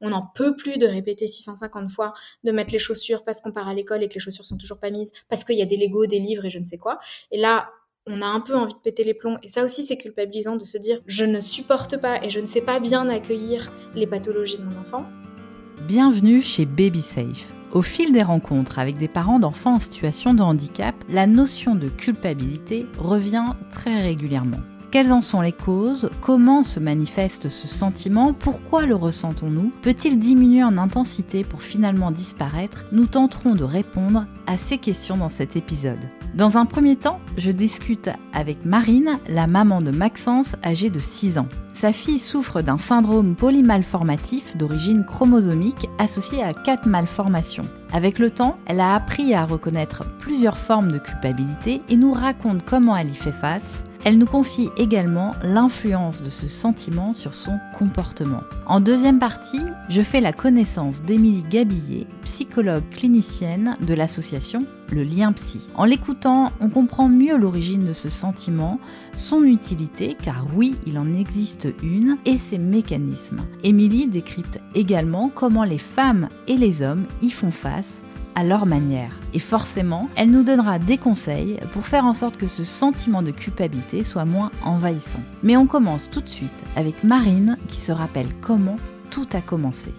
on n'en peut plus de répéter 650 fois, de mettre les chaussures parce qu'on part à l'école et que les chaussures sont toujours pas mises, parce qu'il y a des Legos, des livres et je ne sais quoi. Et là, on a un peu envie de péter les plombs. Et ça aussi, c'est culpabilisant de se dire je ne supporte pas et je ne sais pas bien accueillir les pathologies de mon enfant. Bienvenue chez Baby Safe. Au fil des rencontres avec des parents d'enfants en situation de handicap, la notion de culpabilité revient très régulièrement. Quelles en sont les causes? Comment se manifeste ce sentiment? Pourquoi le ressentons-nous? Peut-il diminuer en intensité pour finalement disparaître? Nous tenterons de répondre à ces questions dans cet épisode. Dans un premier temps, je discute avec Marine, la maman de Maxence, âgée de 6 ans. Sa fille souffre d'un syndrome polymalformatif d'origine chromosomique associé à quatre malformations. Avec le temps, elle a appris à reconnaître plusieurs formes de culpabilité et nous raconte comment elle y fait face, elle nous confie également l'influence de ce sentiment sur son comportement. En deuxième partie, je fais la connaissance d'Émilie Gabillet, psychologue clinicienne de l'association Le Lien Psy. En l'écoutant, on comprend mieux l'origine de ce sentiment, son utilité, car oui, il en existe une, et ses mécanismes. Émilie décrypte également comment les femmes et les hommes y font face à leur manière. Et forcément, elle nous donnera des conseils pour faire en sorte que ce sentiment de culpabilité soit moins envahissant. Mais on commence tout de suite avec Marine qui se rappelle comment tout a commencé.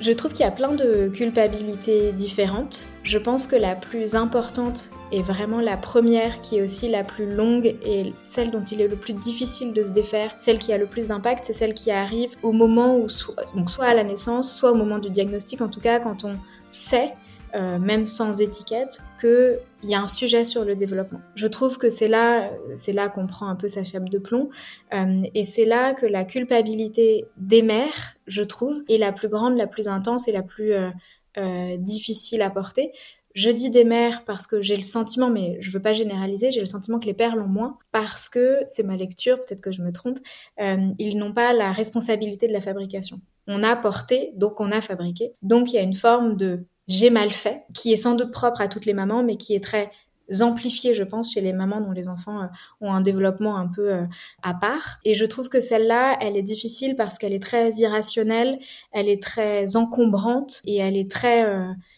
Je trouve qu'il y a plein de culpabilités différentes. Je pense que la plus importante est vraiment la première qui est aussi la plus longue et celle dont il est le plus difficile de se défaire, celle qui a le plus d'impact, c'est celle qui arrive au moment où, donc soit à la naissance, soit au moment du diagnostic, en tout cas quand on sait euh, même sans étiquette, qu'il y a un sujet sur le développement. Je trouve que c'est là, là qu'on prend un peu sa chape de plomb, euh, et c'est là que la culpabilité des mères, je trouve, est la plus grande, la plus intense et la plus euh, difficile à porter. Je dis des mères parce que j'ai le sentiment, mais je veux pas généraliser, j'ai le sentiment que les pères l'ont moins parce que c'est ma lecture, peut-être que je me trompe, ils n'ont pas la responsabilité de la fabrication. On a porté, donc on a fabriqué. Donc il y a une forme de j'ai mal fait, qui est sans doute propre à toutes les mamans, mais qui est très amplifiée, je pense, chez les mamans dont les enfants euh, ont un développement un peu euh, à part. Et je trouve que celle-là, elle est difficile parce qu'elle est très irrationnelle, elle est très encombrante et elle est très...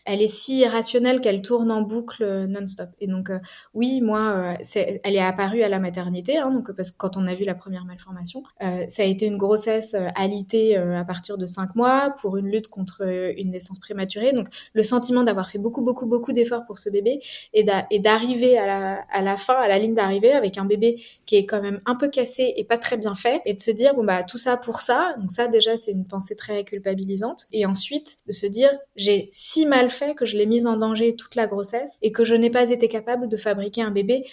Euh, elle est si irrationnelle qu'elle tourne en boucle euh, non-stop. Et donc, euh, oui, moi, euh, elle est apparue à la maternité, hein, donc parce que quand on a vu la première malformation, ça a été une grossesse alitée à partir de cinq mois pour une lutte contre une naissance prématurée. Donc, le sentiment d'avoir fait beaucoup, beaucoup, beaucoup d'efforts pour ce bébé et d'arriver à la, à la fin, à la ligne d'arrivée avec un bébé qui est quand même un peu cassé et pas très bien fait, et de se dire bon bah tout ça pour ça. Donc ça déjà c'est une pensée très culpabilisante. Et ensuite de se dire j'ai si mal fait que je l'ai mise en danger toute la grossesse et que je n'ai pas été capable de fabriquer un bébé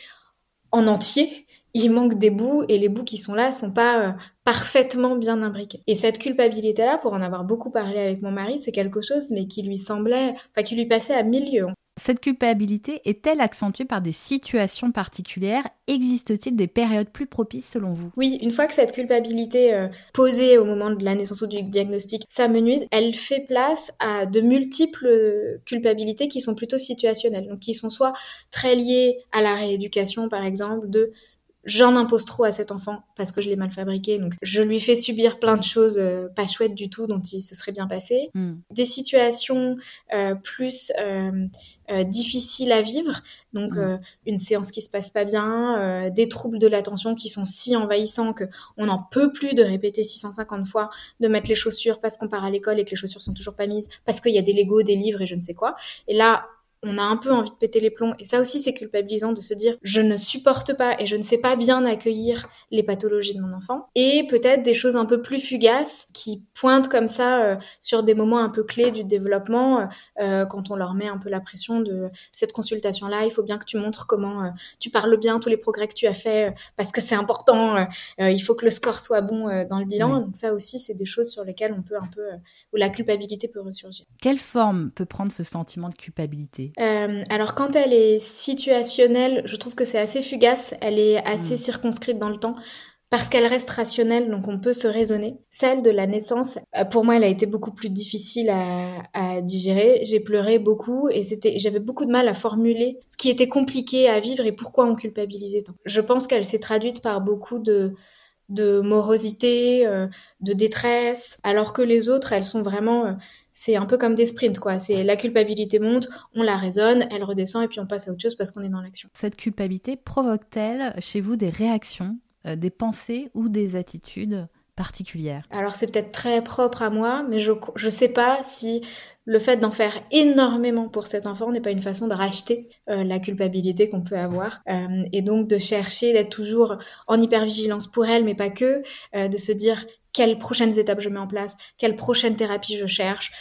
en entier. Il manque des bouts et les bouts qui sont là sont pas euh, parfaitement bien imbriqués. Et cette culpabilité-là, pour en avoir beaucoup parlé avec mon mari, c'est quelque chose mais qui lui semblait, enfin qui lui passait à milieu. Cette culpabilité est-elle accentuée par des situations particulières? Existe-t-il des périodes plus propices selon vous? Oui, une fois que cette culpabilité euh, posée au moment de la naissance ou du diagnostic s'amenuise, elle fait place à de multiples culpabilités qui sont plutôt situationnelles, donc qui sont soit très liées à la rééducation par exemple, de j'en impose trop à cet enfant parce que je l'ai mal fabriqué. Donc, je lui fais subir plein de choses euh, pas chouettes du tout dont il se serait bien passé. Hmm. Des situations euh, plus euh, euh, difficiles à vivre. Donc, hmm. une séance qui se passe pas bien, des troubles de l'attention qui sont si envahissants que on n'en peut plus de répéter 650 fois, de mettre les chaussures parce qu'on part à l'école et que les chaussures sont toujours pas mises, parce qu'il y a des Legos, des livres et je ne sais quoi. Et là, on a un peu envie de péter les plombs. Et ça aussi, c'est culpabilisant de se dire, je ne supporte pas et je ne sais pas bien accueillir les pathologies de mon enfant. Et peut-être des choses un peu plus fugaces qui pointent comme ça euh, sur des moments un peu clés du développement, euh, quand on leur met un peu la pression de cette consultation-là, il faut bien que tu montres comment euh, tu parles bien tous les progrès que tu as fait, parce que c'est important, il faut que le score soit bon dans le bilan. Donc ça aussi, c'est des choses sur lesquelles on peut un peu, où la culpabilité peut ressurgir. Quelle forme peut prendre ce sentiment de culpabilité? Euh, alors quand elle est situationnelle, je trouve que c'est assez fugace, elle est assez mm. circonscrite dans le temps parce qu'elle reste rationnelle, donc on peut se raisonner. Celle de la naissance, euh, pour moi, elle a été beaucoup plus difficile à, digérer. J'ai pleuré beaucoup et c'était, j'avais beaucoup de mal à formuler ce qui était compliqué à vivre et pourquoi on culpabilisait tant. Je pense qu'elle s'est traduite par beaucoup de de morosité, euh, de détresse, alors que les autres, elles sont vraiment, euh, c'est un peu comme des sprints, quoi. C'est la culpabilité monte, on la raisonne, elle redescend et puis on passe à autre chose parce qu'on est dans l'action. Cette culpabilité provoque-t-elle chez vous des réactions, euh, des pensées ou des attitudes particulières Alors c'est peut-être très propre à moi, mais je ne sais pas si le fait d'en faire énormément pour cet enfant n'est pas une façon de racheter euh, la culpabilité qu'on peut avoir euh, et donc de chercher d'être toujours en hypervigilance pour elle mais pas que euh, de se dire quelles prochaines étapes je mets en place, quelle prochaine thérapie je cherche,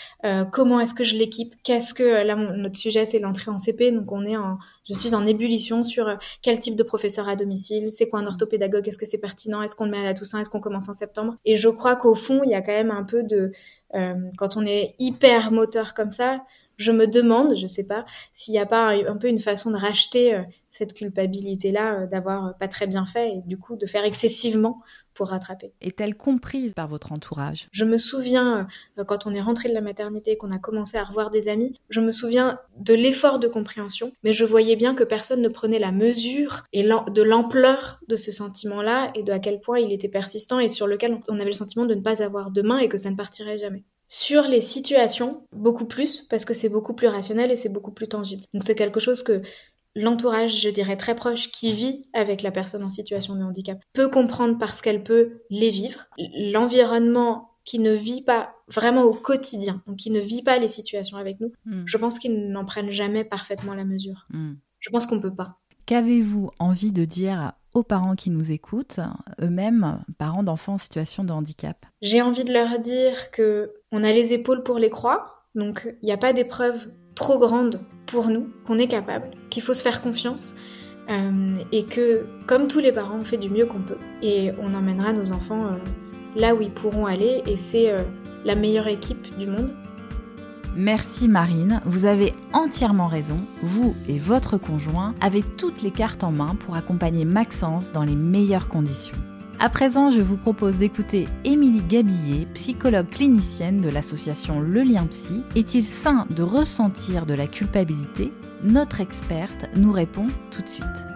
comment est-ce que je l'équipe, qu'est-ce que là notre sujet c'est l'entrée en CP donc on est en je suis en ébullition sur quel type de professeur à domicile, c'est quoi un orthopédagogue, est-ce que c'est pertinent, est-ce qu'on le met à la Toussaint, est-ce qu'on commence en septembre. Et je crois qu'au fond il y a quand même un peu de euh, quand on est hyper moteur comme ça, je me demande, je sais pas, s'il n'y a pas un, peu une façon de racheter euh, cette culpabilité-là euh, d'avoir pas très bien fait et du coup de faire excessivement pour rattraper. Est-elle comprise par votre entourage? Je me souviens, quand on est rentré de la maternité, qu'on a commencé à revoir des amis, je me souviens de l'effort de compréhension, mais je voyais bien que personne ne prenait la mesure et de l'ampleur de ce sentiment-là et de à quel point il était persistant et sur lequel on avait le sentiment de ne pas avoir de main et que ça ne partirait jamais. Sur les situations, beaucoup plus, parce que c'est beaucoup plus rationnel et c'est beaucoup plus tangible. Donc c'est quelque chose que l'entourage, je dirais très proche, qui vit avec la personne en situation de handicap, peut comprendre parce qu'elle peut les vivre. L'environnement qui ne vit pas vraiment au quotidien, donc qui ne vit pas les situations avec nous, hmm. je pense qu'ils n'en prennent jamais parfaitement la mesure. Hmm. Je pense qu'on peut pas. Qu'avez-vous envie de dire aux parents qui nous écoutent, eux-mêmes parents d'enfants en situation de handicap? J'ai envie de leur dire que on a les épaules pour les croire, donc il n'y a pas d'épreuve trop grande pour nous, qu'on est capable, qu'il faut se faire confiance. Euh, et que, comme tous les parents, on fait du mieux qu'on peut. Et on emmènera nos enfants euh, là où ils pourront aller, et c'est euh, la meilleure équipe du monde. Merci Marine, vous avez entièrement raison. Vous et votre conjoint avez toutes les cartes en main pour accompagner Maxence dans les meilleures conditions. À présent, je vous propose d'écouter Émilie Gabillet, psychologue clinicienne de l'association Le Lien Psy. Est-il sain de ressentir de la culpabilité? Notre experte nous répond tout de suite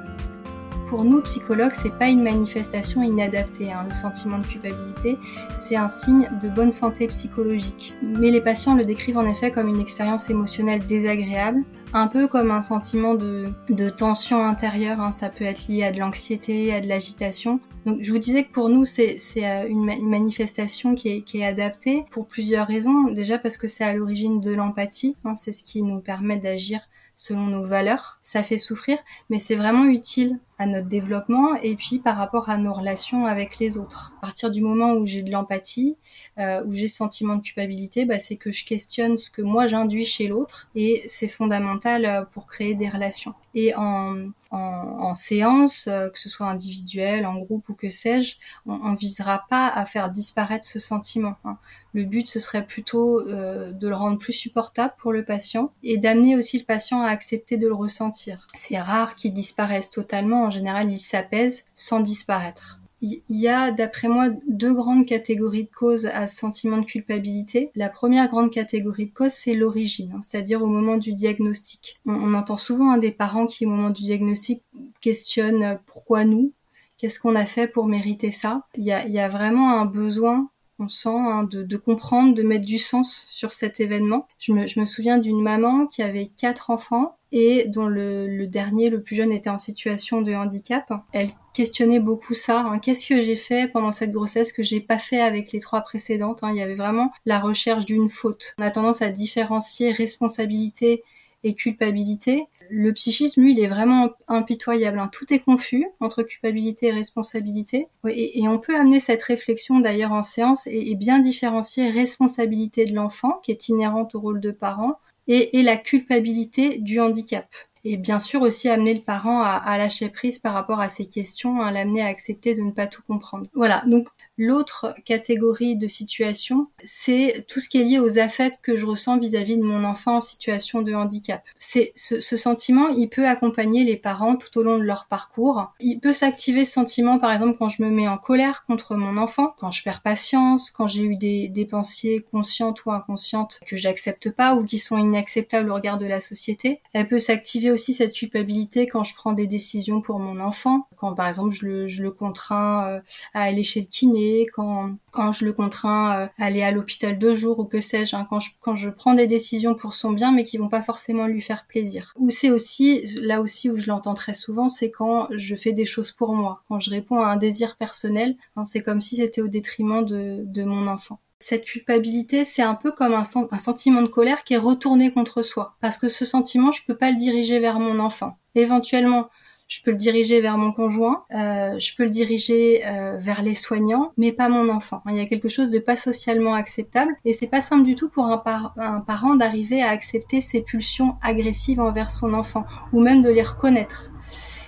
pour nous, psychologues, c'est pas une manifestation inadaptée. Hein. Le sentiment de culpabilité, c'est un signe de bonne santé psychologique. Mais les patients le décrivent en effet comme une expérience émotionnelle désagréable, un peu comme un sentiment de, tension intérieure. Hein. Ça peut être lié à de l'anxiété, à de l'agitation. Donc je vous disais que pour nous c'est euh, une, manifestation qui est, qui est, adaptée pour plusieurs raisons. Déjà parce que c'est à l'origine de l'empathie, hein. c'est ce qui nous permet d'agir selon nos valeurs. Ça fait souffrir, mais c'est vraiment utile à notre développement et puis par rapport à nos relations avec les autres. À partir du moment où j'ai de l'empathie, euh, où j'ai ce sentiment de culpabilité, bah, c'est que je questionne ce que moi j'induis chez l'autre et c'est fondamental euh, pour créer des relations. Et en, séance, euh, que ce soit individuel, en groupe ou que sais-je, on, ne visera pas à faire disparaître ce sentiment. Hein. Le but, ce serait plutôt de le rendre plus supportable pour le patient et d'amener aussi le patient à accepter de le ressentir. C'est rare qu'il disparaisse totalement en général, il s'apaise sans disparaître. Il y a, d'après moi, deux grandes catégories de causes à ce sentiment de culpabilité. La première grande catégorie de cause, c'est l'origine, hein, c'est-à-dire au moment du diagnostic. On, entend souvent un des parents qui, au moment du diagnostic, questionnent euh, pourquoi nous, qu'est-ce qu'on a fait pour mériter ça? Il y a, vraiment un besoin on sent hein, de, comprendre, de mettre du sens sur cet événement. Je me, je me souviens d'une maman qui avait quatre enfants et dont le, dernier, le plus jeune, était en situation de handicap. Elle questionnait beaucoup ça. Hein. Qu'est-ce que j'ai fait pendant cette grossesse que j'ai pas fait avec les trois précédentes hein? Il y avait vraiment la recherche d'une faute. On a tendance à différencier responsabilité et culpabilité. Le psychisme, lui, il est vraiment impitoyable. Hein. Tout est confus entre culpabilité et responsabilité. Et, on peut amener cette réflexion d'ailleurs en séance et bien différencier responsabilité de l'enfant, qui est inhérente au rôle de parent, et, la culpabilité du handicap. Et bien sûr aussi amener le parent à, lâcher prise par rapport à ces questions, à l'amener à accepter de ne pas tout comprendre. Voilà, donc L'autre catégorie de situation, c'est tout ce qui est lié aux affects que je ressens vis-à-vis de mon enfant en situation de handicap. C'est ce, sentiment, il peut accompagner les parents tout au long de leur parcours. Il peut s'activer ce sentiment, par exemple, quand je me mets en colère contre mon enfant, quand je perds patience, quand j'ai eu des, des pensées conscientes ou inconscientes que j'accepte pas ou qui sont inacceptables au regard de la société. Elle peut s'activer aussi cette culpabilité quand je prends des décisions pour mon enfant, quand par exemple je le, je le contrains euh, à aller chez le kiné, quand, quand je le contrains euh, à aller à l'hôpital deux jours ou que sais-je, hein, quand, je, quand je prends des décisions pour son bien mais qui vont pas forcément lui faire plaisir. Ou c'est aussi, là aussi où je l'entends très souvent, c'est quand je fais des choses pour moi, quand je réponds à un désir personnel, hein, c'est comme si c'était au détriment de, de mon enfant. Cette culpabilité, c'est un peu comme un, sentiment de colère qui est retourné contre soi. Parce que ce sentiment, je peux pas le diriger vers mon enfant. Éventuellement, je peux le diriger vers mon conjoint, euh, je peux le diriger euh, vers les soignants, mais pas mon enfant. Il y a quelque chose de pas socialement acceptable et c'est pas simple du tout pour un, un parent d'arriver à accepter ses pulsions agressives envers son enfant ou même de les reconnaître.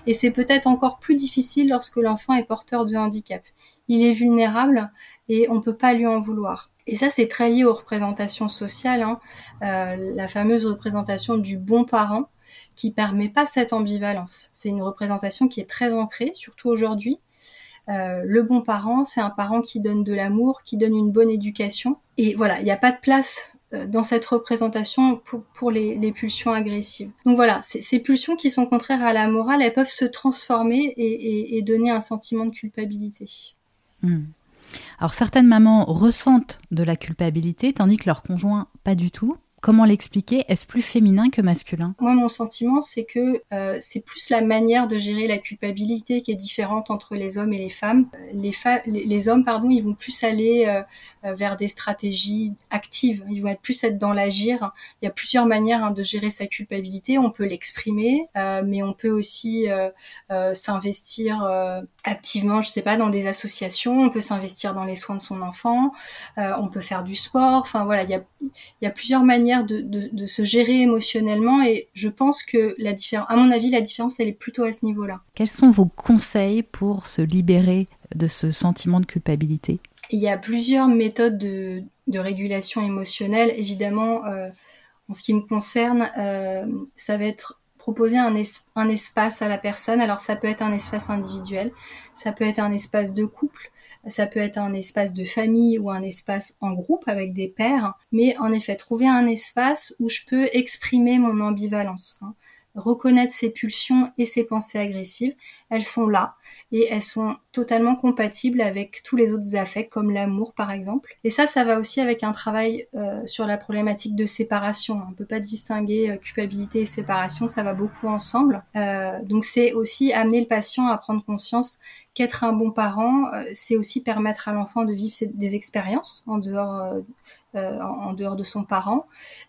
Et c'est peut-être encore plus difficile lorsque l'enfant est porteur de handicap il est vulnérable et on ne peut pas lui en vouloir. Et ça, c'est très lié aux représentations sociales, hein. euh, la fameuse représentation du bon parent qui permet pas cette ambivalence. C'est une représentation qui est très ancrée, surtout aujourd'hui. Euh, le bon parent, c'est un parent qui donne de l'amour, qui donne une bonne éducation. Et voilà, il n'y a pas de place euh, dans cette représentation pour, les, pulsions agressives. Donc voilà, ces pulsions qui sont contraires à la morale, elles peuvent se transformer et donner un sentiment de culpabilité. Hmm. Alors certaines mamans ressentent de la culpabilité tandis que leur conjoint pas du tout. Comment l'expliquer? Est-ce plus féminin que masculin? Moi, mon sentiment, c'est que euh, c'est plus la manière de gérer la culpabilité qui est différente entre les hommes et les femmes. Les, les, hommes, pardon, ils vont plus aller euh, vers des stratégies actives. Ils vont être plus être dans l'agir. Il y a plusieurs manières hein, de gérer sa culpabilité. On peut l'exprimer, euh, mais on peut aussi s'investir activement, je sais pas, dans des associations. On peut s'investir dans les soins de son enfant. on peut faire du sport. Enfin voilà, il y a plusieurs manières de, se gérer émotionnellement et je pense que la différence, à mon avis, la différence, elle est plutôt à ce niveau-là. Quels sont vos conseils pour se libérer de ce sentiment de culpabilité? Il y a plusieurs méthodes de, régulation émotionnelle. Évidemment, euh, en ce qui me concerne, euh, ça va être proposer un, un, espace à la personne. Alors ça peut être un espace individuel, ça peut être un espace de couple, ça peut être un espace de famille ou un espace en groupe avec des pairs, mais en effet, trouver un espace où je peux exprimer mon ambivalence. Hein reconnaître ses pulsions et ses pensées agressives. Elles sont là et elles sont totalement compatibles avec tous les autres affects comme l'amour par exemple. Et ça, ça va aussi avec un travail euh, sur la problématique de séparation. On ne peut pas distinguer euh, culpabilité et séparation, ça va beaucoup ensemble. Euh, donc c'est aussi amener le patient à prendre conscience qu'être un bon parent, c'est aussi permettre à l'enfant de vivre des expériences en dehors, en dehors de son parent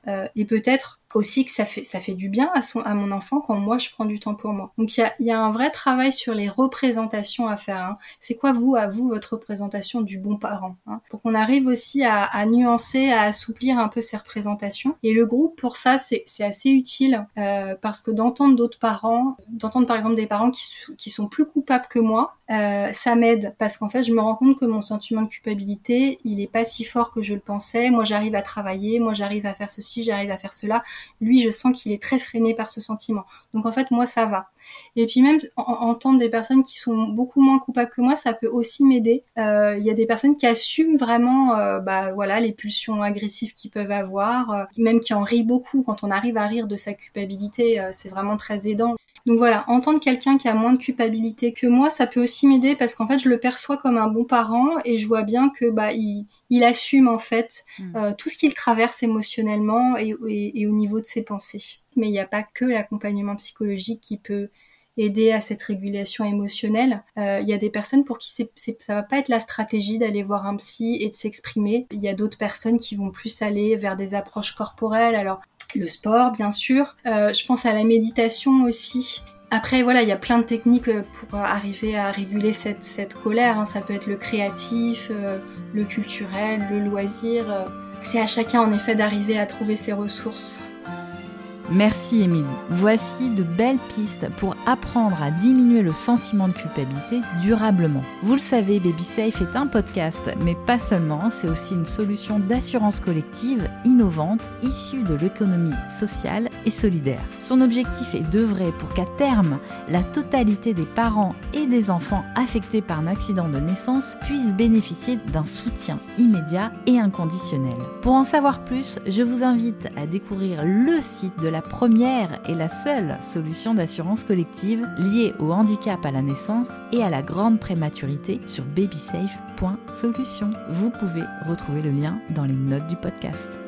et peut-être aussi que ça fait ça fait du bien à son à mon enfant quand moi je prends du temps pour moi. Donc il y a, y a un vrai travail sur les représentations à faire. Hein. C'est quoi vous à vous votre représentation du bon parent hein? Pour qu'on arrive aussi à, nuancer, à assouplir un peu ces représentations. Et le groupe pour ça c'est assez utile euh, parce que d'entendre d'autres parents, d'entendre par exemple des parents qui, qui sont plus coupables que moi, euh, ça m'aide parce qu'en fait je me rends compte que mon sentiment de culpabilité il est pas si fort que je le pensais. Moi j'arrive à travailler, moi j'arrive à faire ceci, j'arrive à faire cela lui, je sens qu'il est très freiné par ce sentiment. Donc en fait, moi, ça va. Et puis même entendre des personnes qui sont beaucoup moins coupables que moi, ça peut aussi m'aider. Euh, il y a des personnes qui assument vraiment, euh, bah voilà, les pulsions agressives qu'ils peuvent avoir, euh, même qui en rient beaucoup. Quand on arrive à rire de sa culpabilité, c'est vraiment très aidant. Donc voilà, entendre quelqu'un qui a moins de culpabilité que moi, ça peut aussi m'aider parce qu'en fait, je le perçois comme un bon parent et je vois bien que bah il, il assume en fait hmm. euh, tout ce qu'il traverse émotionnellement et, et, au niveau de ses pensées. Mais il n'y a pas que l'accompagnement psychologique qui peut aider à cette régulation émotionnelle. Euh, il y a des personnes pour qui c'est, ça va pas être la stratégie d'aller voir un psy et de s'exprimer. Il y a d'autres personnes qui vont plus aller vers des approches corporelles. Alors le sport bien sûr. Euh, je pense à la méditation aussi. Après voilà, il y a plein de techniques euh, pour arriver à réguler cette, cette colère. Hein. Ça peut être le créatif, euh, le culturel, le loisir. C'est à chacun en effet d'arriver à trouver ses ressources. Merci Émilie. Voici de belles pistes pour apprendre à diminuer le sentiment de culpabilité durablement. Vous le savez, Baby Safe est un podcast, mais pas seulement, c'est aussi une solution d'assurance collective innovante issue de l'économie sociale et solidaire. Son objectif est d'œuvrer pour qu'à terme, la totalité des parents et des enfants affectés par un accident de naissance puissent bénéficier d'un soutien immédiat et inconditionnel. Pour en savoir plus, je vous invite à découvrir le site de la la première et la seule solution d'assurance collective liée au handicap à la naissance et à la grande prématurité sur babysafe.solution. Vous pouvez retrouver le lien dans les notes du podcast.